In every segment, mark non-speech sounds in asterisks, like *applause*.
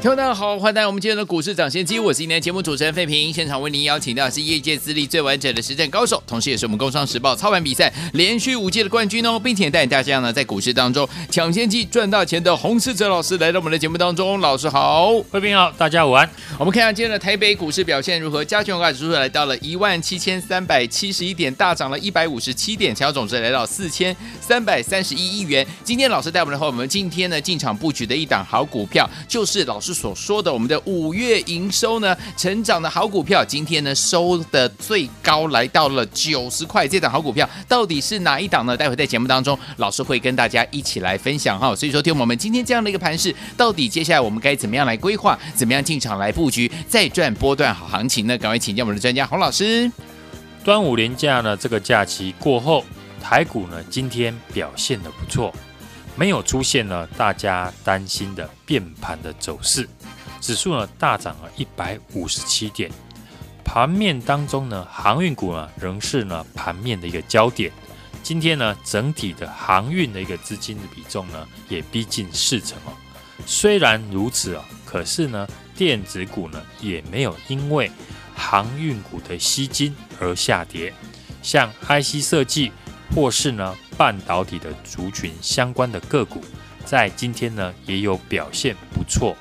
听众大家好，欢迎来到我们今天的股市涨先机，我是今天节目主持人费平。现场为您邀请到的是业界资历最完整的实战高手，同时也是我们工商时报操盘比赛连续五届的冠军哦，并且带领大家呢在股市当中抢先机赚大钱的洪世哲老师来到我们的节目当中。老师好，费平好，大家午安。我们看一下今天的台北股市表现如何？加权指数来到了一万七千三百七十一点，大涨了一百五十七点，成交总值来到四千三百三十一亿元。今天老师带我们的话，我们今天呢进场布局的一档好股票，就是老师所说的我们。的五月营收呢，成长的好股票，今天呢收的最高来到了九十块。这档好股票到底是哪一档呢？待会在节目当中，老师会跟大家一起来分享哈。所以说，听我们今天这样的一个盘势，到底接下来我们该怎么样来规划，怎么样进场来布局，再赚波段好行情呢？赶快请教我们的专家洪老师。端午连假呢，这个假期过后，台股呢今天表现的不错，没有出现了大家担心的变盘的走势。指数呢大涨了一百五十七点，盘面当中呢，航运股呢仍是呢盘面的一个焦点。今天呢，整体的航运的一个资金的比重呢也逼近四成哦。虽然如此哦，可是呢，电子股呢也没有因为航运股的吸金而下跌，像 IC 设计或是呢半导体的族群相关的个股，在今天呢也有表现不错。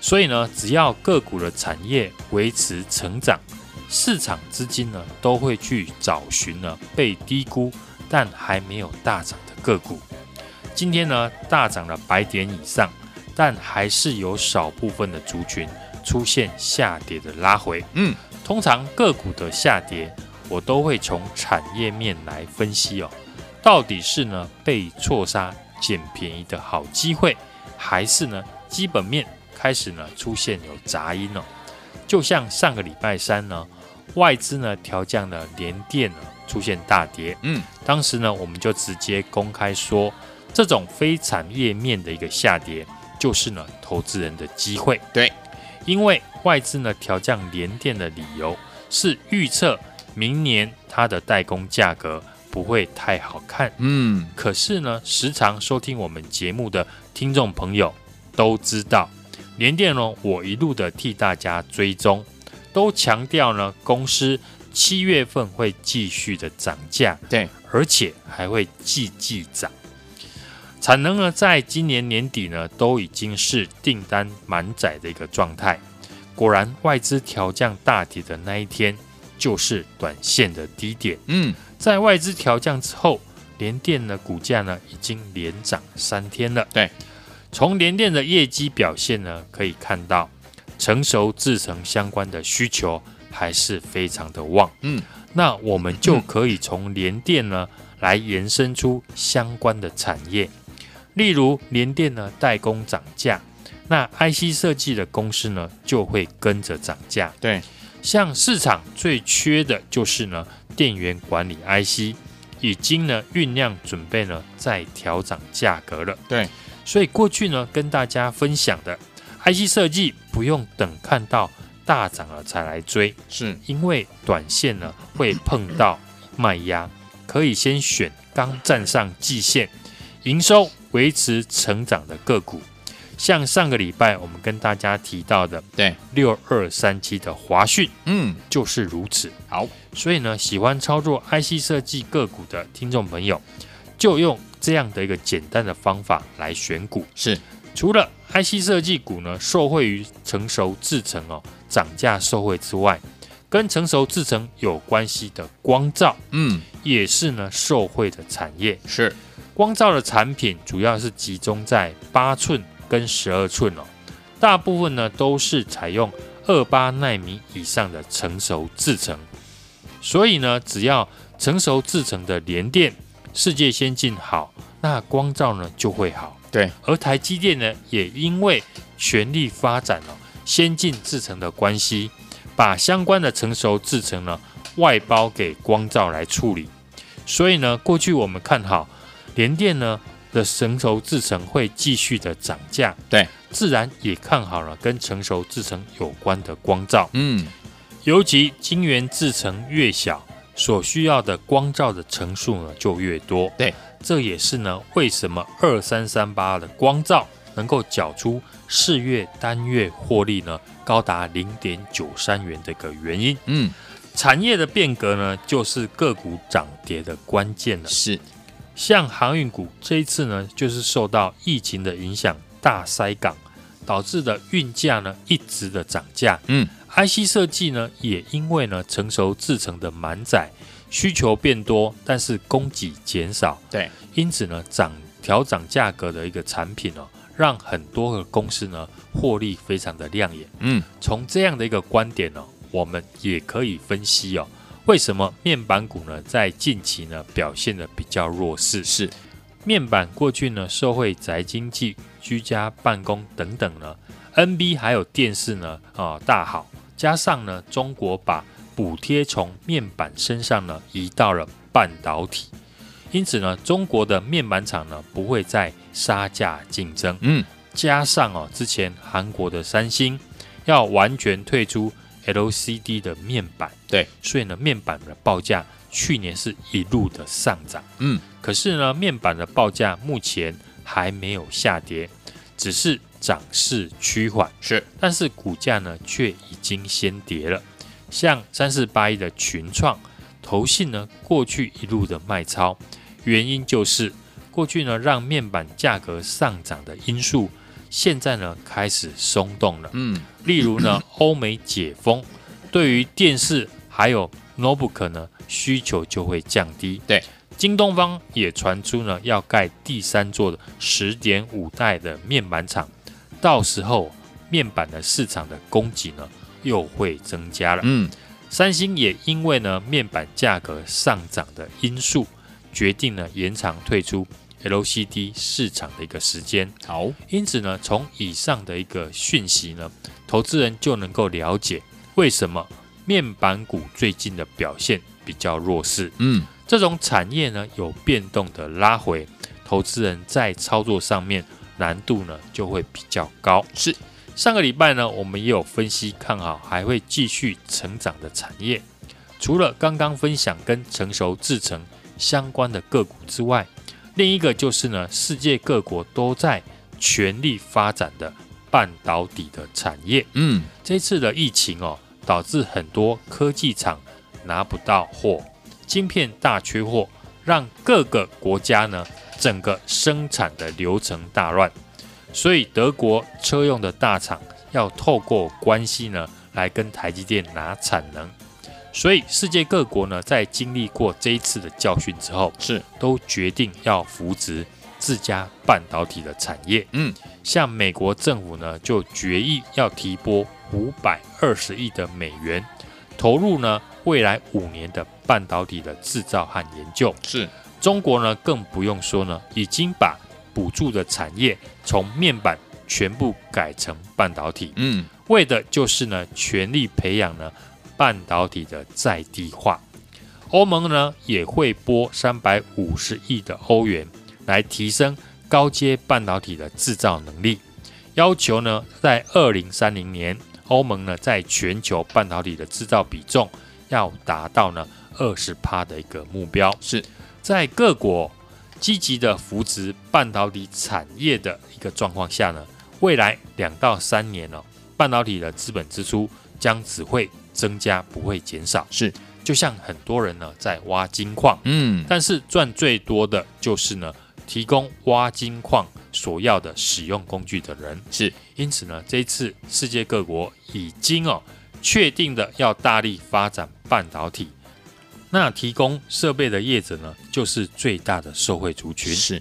所以呢，只要个股的产业维持成长，市场资金呢都会去找寻呢被低估但还没有大涨的个股。今天呢大涨了百点以上，但还是有少部分的族群出现下跌的拉回。嗯，通常个股的下跌，我都会从产业面来分析哦，到底是呢被错杀捡便宜的好机会，还是呢基本面？开始呢出现有杂音了，就像上个礼拜三呢，外资呢调降了联电呢出现大跌，嗯，当时呢我们就直接公开说，这种非产业面的一个下跌，就是呢投资人的机会，对，因为外资呢调降联电的理由是预测明年它的代工价格不会太好看，嗯，可是呢时常收听我们节目的听众朋友都知道。联电呢，我一路的替大家追踪，都强调呢，公司七月份会继续的涨价，对，而且还会季季涨。产能呢，在今年年底呢，都已经是订单满载的一个状态。果然，外资调降大体的那一天，就是短线的低点。嗯，在外资调降之后，联电的股价呢，已经连涨三天了。对。从联电的业绩表现呢，可以看到成熟制程相关的需求还是非常的旺。嗯，那我们就可以从联电呢来延伸出相关的产业，例如联电呢代工涨价，那 IC 设计的公司呢就会跟着涨价。对，像市场最缺的就是呢电源管理 IC，已经呢酝酿准备呢再调涨价格了。对。所以过去呢，跟大家分享的 IC 设计不用等看到大涨了才来追，是因为短线呢会碰到卖压，可以先选刚站上季线、营收维持成长的个股，像上个礼拜我们跟大家提到的，对六二三七的华讯，嗯，就是如此。好，所以呢，喜欢操作 IC 设计个股的听众朋友，就用。这样的一个简单的方法来选股是，除了 IC 设计股呢，受惠于成熟制程哦涨价受惠之外，跟成熟制程有关系的光照，嗯，也是呢受惠的产业。是，光照的产品主要是集中在八寸跟十二寸哦，大部分呢都是采用二八纳米以上的成熟制程，所以呢，只要成熟制程的联电。世界先进好，那光照呢就会好。对，而台积电呢，也因为全力发展了先进制程的关系，把相关的成熟制程呢外包给光照来处理。所以呢，过去我们看好联电呢的成熟制程会继续的涨价，对，自然也看好了跟成熟制程有关的光照。嗯，尤其晶圆制程越小，所需要的光照的层数呢就越多。对，这也是呢为什么二三三八的光照能够缴出四月单月获利呢高达零点九三元的一个原因。嗯，产业的变革呢，就是个股涨跌的关键了。是，像航运股这一次呢，就是受到疫情的影响，大塞港导致的运价呢一直的涨价。嗯，IC 设计呢也因为呢成熟制成的满载需求变多，但是供给减少，对，因此呢涨调涨价格的一个产品哦，让很多个公司呢获利非常的亮眼。嗯，从这样的一个观点呢，我们也可以分析哦，为什么面板股呢在近期呢表现的比较弱势？是面板过去呢受惠宅经济、居家办公等等呢，NB 还有电视呢啊、呃、大好，加上呢中国把补贴从面板身上呢移到了半导体，因此呢中国的面板厂呢不会再杀价竞争。嗯，加上哦之前韩国的三星要完全退出 LCD 的面板，对，所以呢面板的报价去年是一路的上涨。嗯，可是呢面板的报价目前还没有下跌，只是涨势趋缓。是，但是股价呢却已经先跌了。像三四八一的群创，投信呢过去一路的卖超，原因就是过去呢让面板价格上涨的因素，现在呢开始松动了。嗯，例如呢 *clears throat* 欧美解封，对于电视还有 notebook 呢需求就会降低。对，京东方也传出呢要盖第三座的十点五代的面板厂，到时候面板的市场的供给呢，又会增加了。嗯，三星也因为呢面板价格上涨的因素，决定呢延长退出 LCD 市场的一个时间。好，因此呢，从以上的一个讯息呢，投资人就能够了解为什么面板股最近的表现比较弱势。嗯，这种产业呢有变动的拉回，投资人在操作上面难度呢就会比较高。是。上个礼拜呢，我们也有分析看好还会继续成长的产业。除了刚刚分享跟成熟制程相关的个股之外，另一个就是呢，世界各国都在全力发展的半导体的产业。嗯，这次的疫情哦，导致很多科技厂拿不到货，晶片大缺货，让各个国家呢整个生产的流程大乱。所以德国车用的大厂要透过关系呢，来跟台积电拿产能。所以世界各国呢，在经历过这一次的教训之后，是。都决定要扶植自家半导体的产业。嗯，像美国政府呢，就决议要提拨五百二十亿的美元，投入呢未来五年的半导体的制造和研究。是。中国呢，更不用说呢，已经把补助的产业从面板全部改成半导体，嗯，为的就是呢，全力培养呢半导体的在地化。欧盟呢也会拨三百五十亿的欧元来提升高阶半导体的制造能力，要求呢在二零三零年，欧盟呢在全球半导体的制造比重要达到呢二十趴的一个目标。是在各国。积极的扶植半导体产业的一个状况下呢，未来两到三年哦，半导体的资本支出将只会增加，不会减少。是，就像很多人呢在挖金矿，嗯，但是赚最多的就是呢提供挖金矿所要的使用工具的人。是，因此呢，这一次世界各国已经哦确定的要大力发展半导体。那提供设备的业者呢，就是最大的受惠族群。是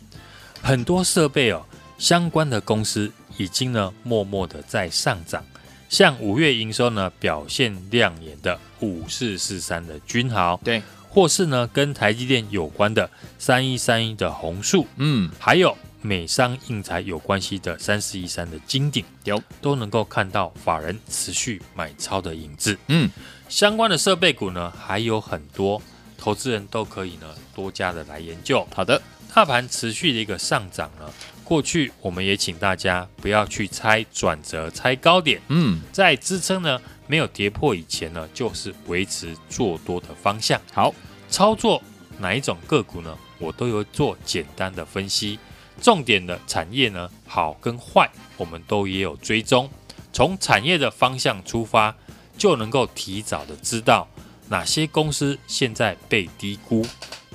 很多设备哦，相关的公司已经呢，默默的在上涨。像五月营收呢表现亮眼的五四四三的君豪，对，或是呢跟台积电有关的三一三一的红树，嗯，还有美商印材有关系的三四一三的金鼎，有。都能够看到法人持续买超的影子。嗯，相关的设备股呢还有很多，投资人都可以呢多加的来研究。好的，大盘持续的一个上涨呢，过去我们也请大家不要去猜转折、猜高点。嗯，在支撑呢没有跌破以前呢，就是维持做多的方向。好，操作哪一种个股呢？我都有做简单的分析，重点的产业呢，好跟坏，我们都也有追踪。从产业的方向出发，就能够提早的知道哪些公司现在被低估，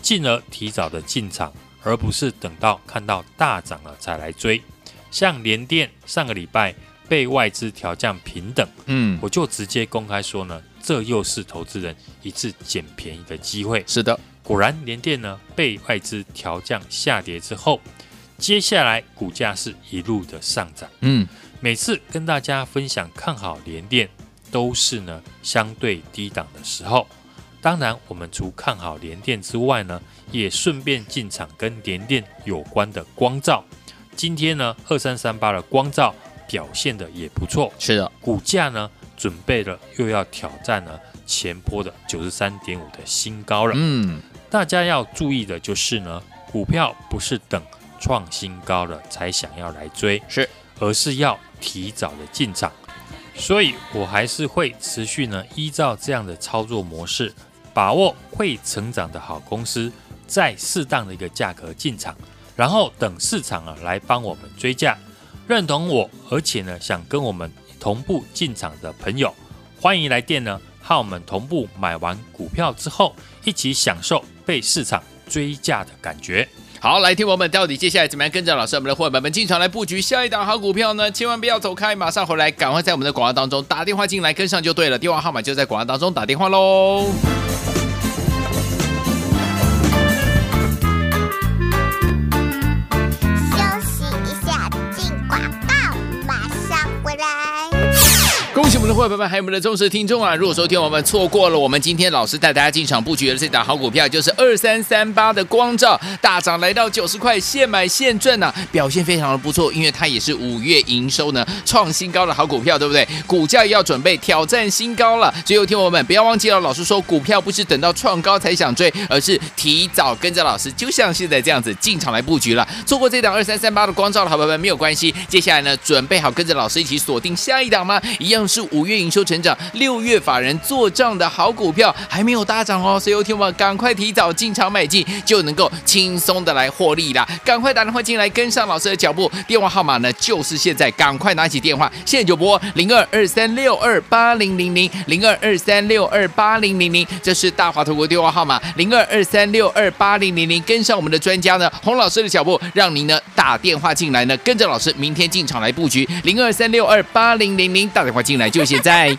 进而提早的进场，而不是等到看到大涨了才来追。像联电上个礼拜被外资调降平等，嗯，我就直接公开说呢，这又是投资人一次捡便宜的机会。是的。果然，联电呢被外资调降下跌之后，接下来股价是一路的上涨。嗯，每次跟大家分享看好联电，都是呢相对低档的时候。当然，我们除看好联电之外呢，也顺便进场跟联电有关的光照。今天呢，二三三八的光照表现的也不错。是的，股价呢准备了又要挑战呢前坡的九十三点五的新高了。嗯。大家要注意的就是呢，股票不是等创新高了才想要来追，是，而是要提早的进场。所以我还是会持续呢，依照这样的操作模式，把握会成长的好公司，在适当的一个价格进场，然后等市场啊来帮我们追价。认同我，而且呢想跟我们同步进场的朋友，欢迎来电呢，和我们同步买完股票之后，一起享受。被市场追价的感觉。好，来听我们到底接下来怎么样跟着老师我们的伙伴们进场来布局下一档好股票呢？千万不要走开，马上回来，赶快在我们的广告当中打电话进来跟上就对了，电话号码就在广告当中打电话喽。们的会员们，还有我们的忠实听众啊！如果说听我们错过了，我们今天老师带大家进场布局的这档好股票，就是二三三八的光照大涨来到九十块，现买现赚呐、表现非常的不错，因为它也是五月营收呢创新高的好股票，对不对？股价要准备挑战新高了，所以听我们不要忘记了，老师说股票不是等到创高才想追，而是提早跟着老师，就像现在这样子进场来布局了。错过这档二三三八的光照的好朋友们没有关系，接下来呢，准备好跟着老师一起锁定下一档吗？一样。是五月营收成长，六月法人做账的好股票还没有大涨哦，所以有听我们赶快提早进场买进，就能够轻松的来获利啦！赶快打电话进来跟上老师的脚步，电话号码呢就是现在，赶快拿起电话，现在就拨零二二三六二八零零零零二二三六二八零零零，这是大华投国电话号码零二二三六二八零零零，跟上我们的专家呢洪老师的脚步，让您呢打电话进来呢，跟着老师明天进场来布局零二三六二八零零零，打电话进来。就现在。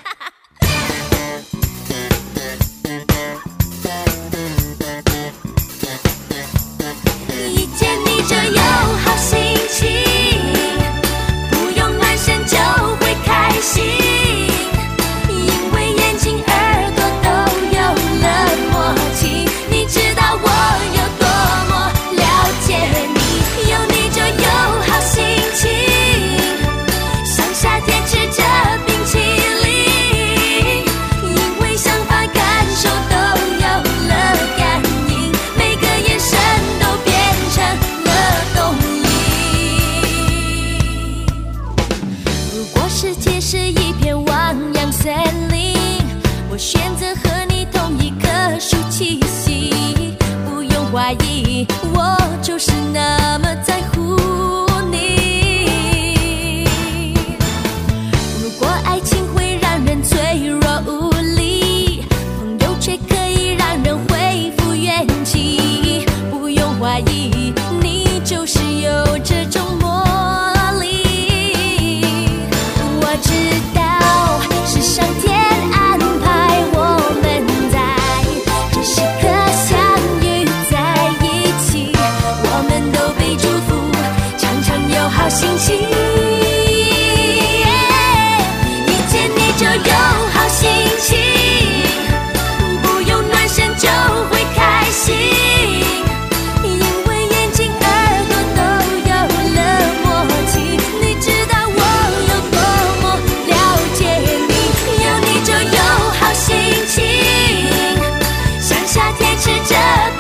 着冰淇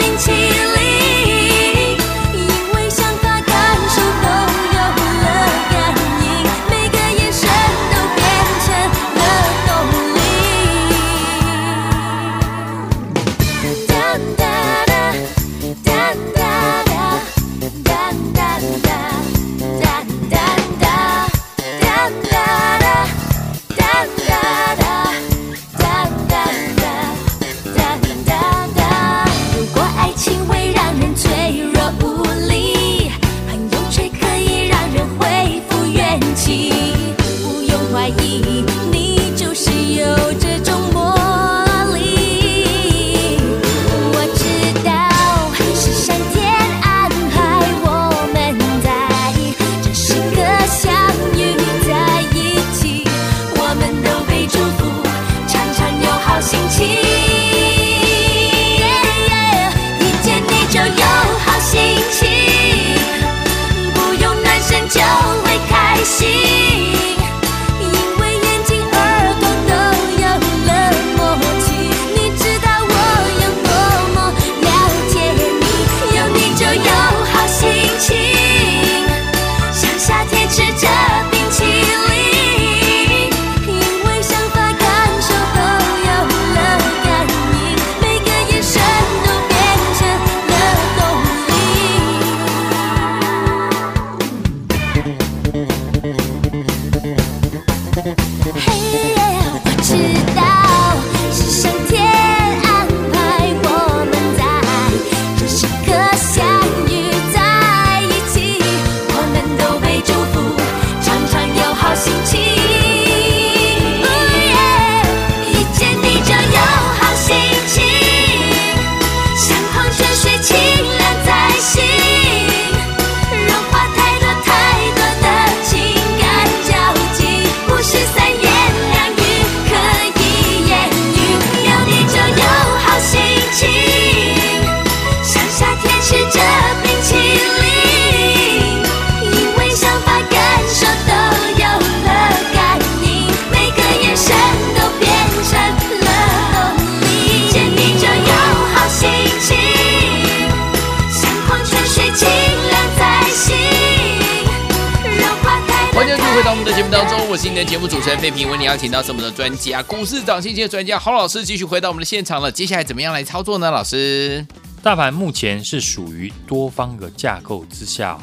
是你的节目主持人费平，为你邀请到是我们的专家，股市涨信息的专家郝老师，继续回到我们的现场了。接下来怎么样来操作呢？老师，大盘目前是属于多方的架构之下哦，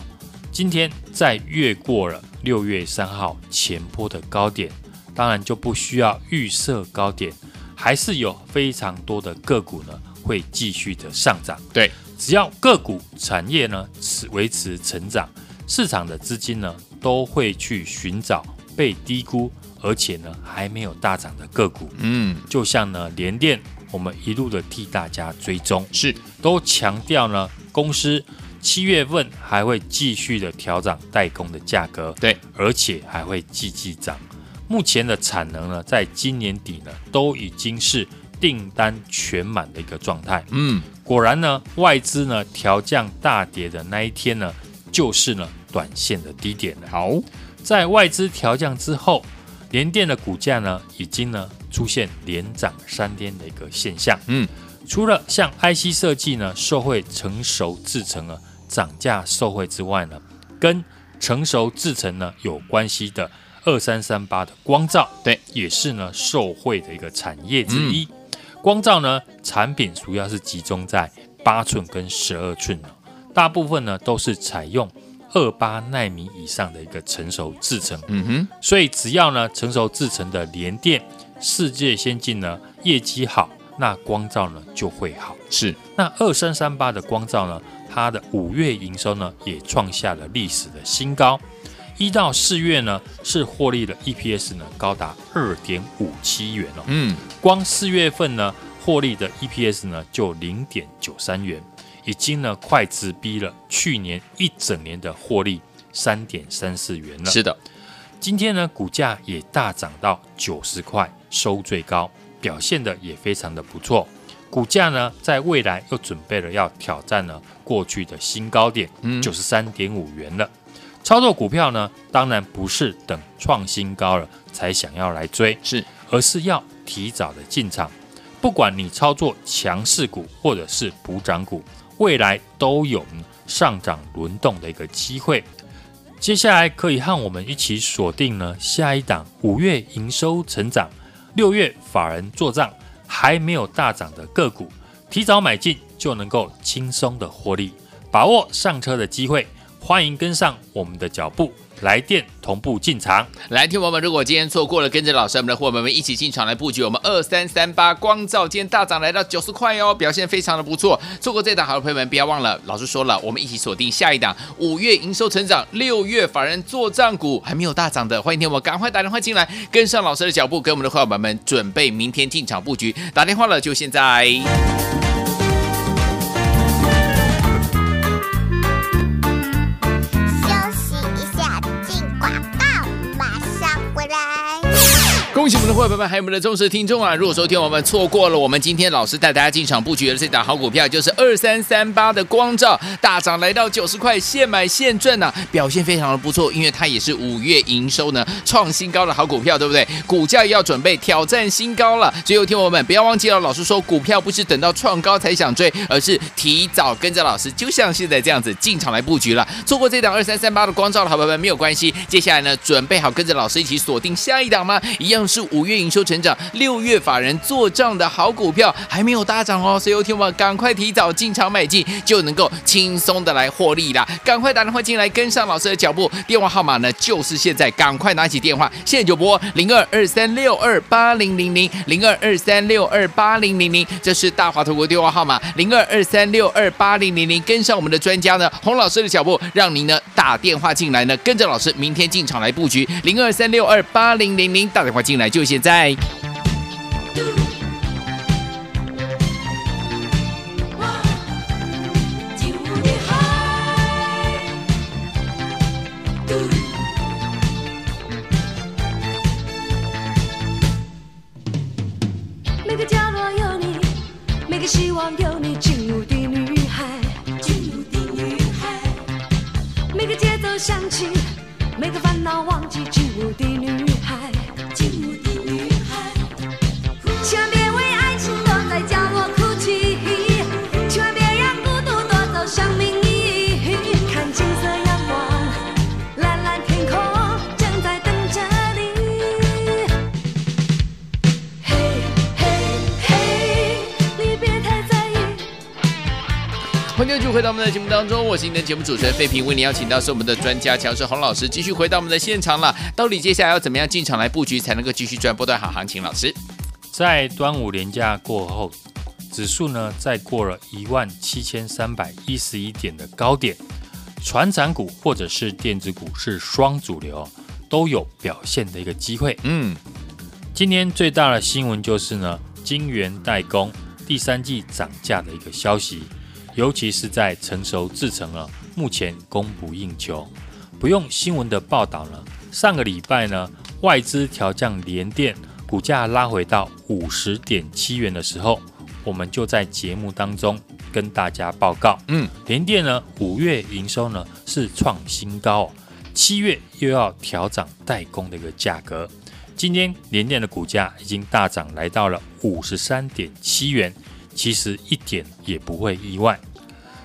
今天在越过了六月三号前坡的高点，当然就不需要预设高点，还是有非常多的个股呢会继续的上涨。对，只要个股产业呢持维持成长，市场的资金呢都会去寻找被低估而且呢还没有大涨的个股。嗯，就像呢联电，我们一路的替大家追踪，是都强调呢公司七月份还会继续的调涨代工的价格，对，而且还会继续涨。目前的产能呢，在今年底呢都已经是订单全满的一个状态。嗯，果然呢，外资呢调降大跌的那一天呢，就是呢短线的低点了。好，在外资调降之后，联电的股价呢已经呢出现连涨三天的一个现象。嗯，除了像 IC 设计呢受惠成熟制成啊涨价受惠之外呢，跟成熟制成呢有关系的二三三八的光照，对，也是呢受惠的一个产业之一。光照呢产品主要是集中在八寸跟十二寸哦，大部分呢都是采用二八奈米以上的一个成熟制程。嗯哼，所以只要呢成熟制程的联电、世界先进呢业绩好，那光照呢就会好。是，那二三三八的光照呢，它的五月营收呢也创下了历史的新高，一到四月呢是获利的 EPS 呢高达二点五七元哦。嗯，光四月份呢获利的 EPS 呢就零点九三元，已经呢快直逼了去年一整年的获利三点三四元了。是的，今天呢，股价也大涨到九十块，收最高，表现的也非常的不错。股价呢，在未来又准备了要挑战呢过去的新高点，九十三点五元了。操作股票呢，当然不是等创新高了才想要来追，是，而是要提早的进场。不管你操作强势股或者是补涨股，未来都有上涨轮动的一个机会。接下来可以和我们一起锁定呢下一档五月营收成长、六月法人做账还没有大涨的个股，提早买进就能够轻松的获利，把握上车的机会。欢迎跟上我们的脚步，来电同步进场。来，听友们，如果今天错过了，跟着老师我们的伙伴们一起进场来布局我们二三三八光照，今天大涨来到九十块哦，表现非常的不错。错过这档好的朋友们，不要忘了，老师说了，我们一起锁定下一档五月营收成长、六月法人做账股还没有大涨的，欢迎听我赶快打电话进来，跟上老师的脚步，跟我们的伙伴们准备明天进场布局。打电话了就现在。我们的伙伴们，还有我们的忠实听众啊！如果说听我们错过了，我们今天老师带大家进场布局的这档好股票，就是二三三八的光照大涨来到九十块，现买现赚呐、表现非常的不错，因为它也是五月营收呢创新高的好股票，对不对？股价要准备挑战新高了。最后听我们不要忘记了，老师说股票不是等到创高才想追，而是提早跟着老师，就像现在这样子进场来布局了。错过这档二三三八的光照的好朋友们没有关系，接下来呢，准备好跟着老师一起锁定下一档吗？一样。是五月营收成长，六月法人做账的好股票还没有大涨哦，所以有听我赶快提早进场买进，就能够轻松的来获利啦！赶快打电话进来跟上老师的脚步，电话号码呢就是现在，赶快拿起电话，现在就拨零二二三六二八零零零零二二三六二八零零零，这是大华投国电话号码零二二三六二八零零零，跟上我们的专家呢洪老师的脚步，让您呢打电话进来呢，跟着老师明天进场来布局零二三六二八零零零，打电话进来。就，就现在。回到我们的节目当中，我是您的节目主持人费平，为您邀请到是我们的专家强势洪老师，继续回到我们的现场了。到底接下来要怎么样进场来布局，才能够继续赚波段好行情？老师，在端午连假过后，指数呢再过了一万七千三百一十一点的高点，传产股或者是电子股是双主流，都有表现的一个机会。嗯，今天最大的新闻就是呢，晶圆代工第三季涨价的一个消息。尤其是在成熟制成了，目前供不应求。不用新闻的报道呢，上个礼拜呢，外资调降联电股价拉回到五十点七元的时候，我们就在节目当中跟大家报告，嗯，联电呢五月营收呢是创新高，七月又要调涨代工的一个价格。今天联电的股价已经大涨来到了五十三点七元。其实一点也不会意外，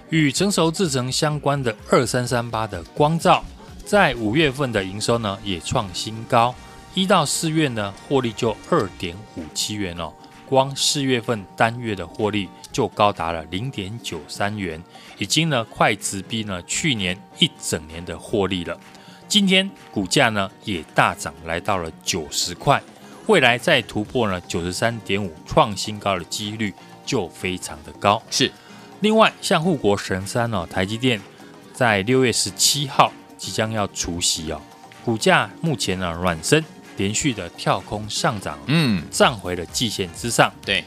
与成熟制程相关的二三三八的光罩，在五月份的营收呢也创新高，一到四月呢获利就二点五七元哦，光四月份单月的获利就高达了零点九三元，已经呢快直逼呢去年一整年的获利了。今天股价呢也大涨来到了九十块，未来再突破呢九十三点五创新高的几率。就非常的高，是。另外，像护国神山哦，台积电在六月十七号即将要除息哦，股价目前呢软升，连续的跳空上涨，嗯，站回了季线之上，对，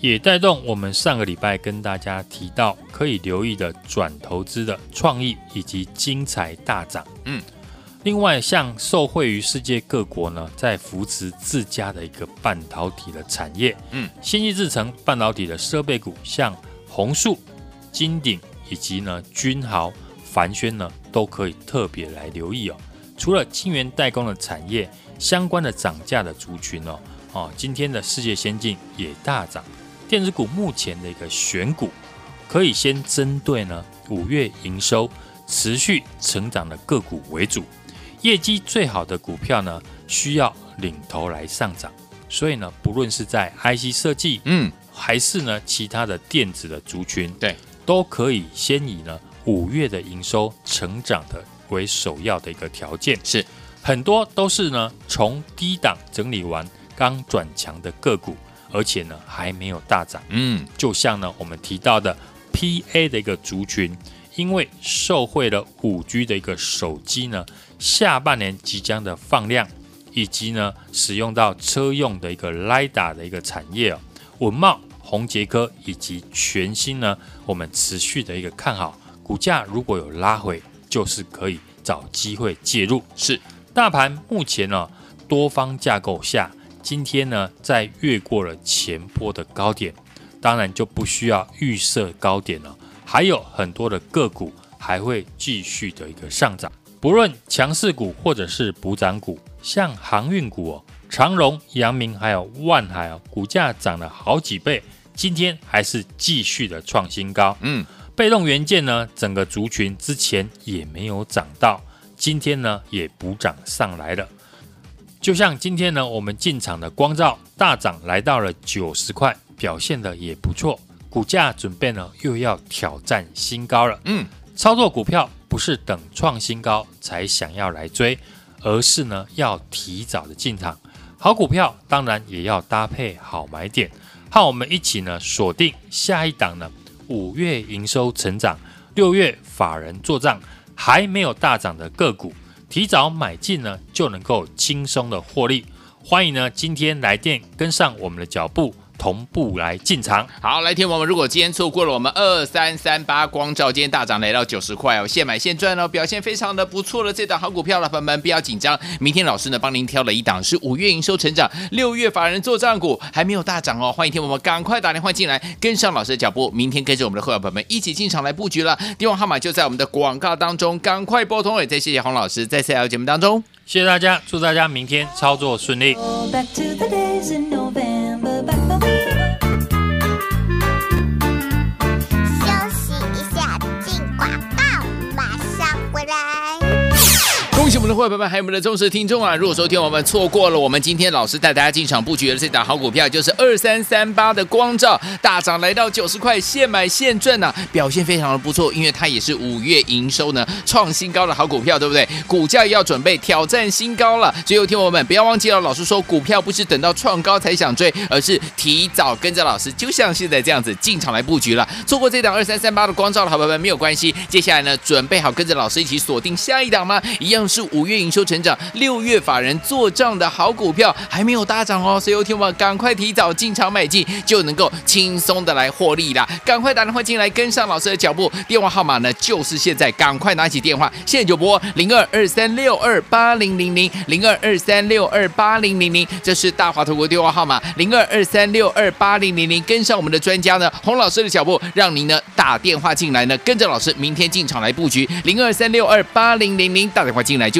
也带动我们上个礼拜跟大家提到可以留意的转投资的创意以及精彩大涨，嗯。另外，像受惠于世界各国呢，在扶持自家的一个半导体的产业，嗯，先进制成半导体的设备股，像宏树、金鼎以及呢君豪、凡轩呢，都可以特别来留意哦。除了晶圆代工的产业相关的涨价的族群哦，哦，今天的世界先进也大涨，电子股目前的一个选股，可以先针对呢五月营收持续成长的个股为主，业绩最好的股票呢需要领头来上涨。所以呢，不论是在 IC 设计，嗯，还是呢其他的电子的族群，对，都可以先以呢五月的营收成长的为首要的一个条件。是，很多都是呢从低档整理完刚转强的个股。而且呢，还没有大涨。嗯，就像呢，我们提到的 PA 的一个族群，因为受惠了五 G 的一个手机呢，下半年即将的放量，以及呢，使用到车用的一个 LIDA 的一个产业哦，稳懋、宏捷科以及全新呢，我们持续的一个看好，股价如果有拉回，就是可以找机会介入。是，大盘目前呢，多方架构下。今天呢，在越过了前波的高点，当然就不需要预设高点了。还有很多的个股还会继续的一个上涨，不论强势股或者是补涨股，像航运股哦，长荣、阳明还有万海哦，股价涨了好几倍，今天还是继续的创新高。嗯，被动元件呢，整个族群之前也没有涨到，今天呢也补涨上来了。就像今天呢，我们进场的光照大涨来到了九十块，表现的也不错，股价准备呢又要挑战新高了。嗯，操作股票不是等创新高才想要来追，而是呢要提早的进场。好股票当然也要搭配好买点，和我们一起呢锁定下一档呢五月营收成长，六月法人做账还没有大涨的个股。提早买进呢，就能够轻松的获利。欢迎呢，今天来电跟上我们的脚步。同步来进场，好，来听我们。如果今天错过了我们二三三八光照，今天大涨来到九十块哦，现买现赚哦，表现非常的不错的这档好股票了，朋友们不要紧张。明天老师呢帮您挑了一档是五月营收成长，六月法人做账股还没有大涨哦，欢迎听我们赶快打电话进来跟上老师的脚步，明天跟着我们的会员朋友们一起进场来布局了。电话号码就在我们的广告当中，赶快拨通。也再谢谢洪老师在下节目当中，谢谢大家，祝大家明天操作顺利。我们的伙伴们，还有我们的忠实听众啊！如果说听我们错过了我们今天老师带大家进场布局的这档好股票，就是二三三八的光照大涨来到九十块，现买现赚呐、表现非常的不错，因为它也是五月营收呢创新高的好股票，对不对？股价要准备挑战新高了。最后听我们不要忘记了，老师说股票不是等到创高才想追，而是提早跟着老师，就像现在这样子进场来布局了。错过这档二三三八的光照的好朋友们没有关系，接下来呢准备好跟着老师一起锁定下一档吗？一样是。五月营收成长，六月法人做账的好股票还没有大涨哦，所以有听我赶快提早进场买进，就能够轻松的来获利啦！赶快打电话进来跟上老师的脚步，电话号码呢就是现在，赶快拿起电话，现在就拨零二二三六二八零零零零二二三六二八零零零，这是大华投顾电话号码零二二三六二八零零零，跟上我们的专家呢洪老师的脚步，让您呢打电话进来呢，跟着老师明天进场来布局零二三六二八零零零，打电话进来。就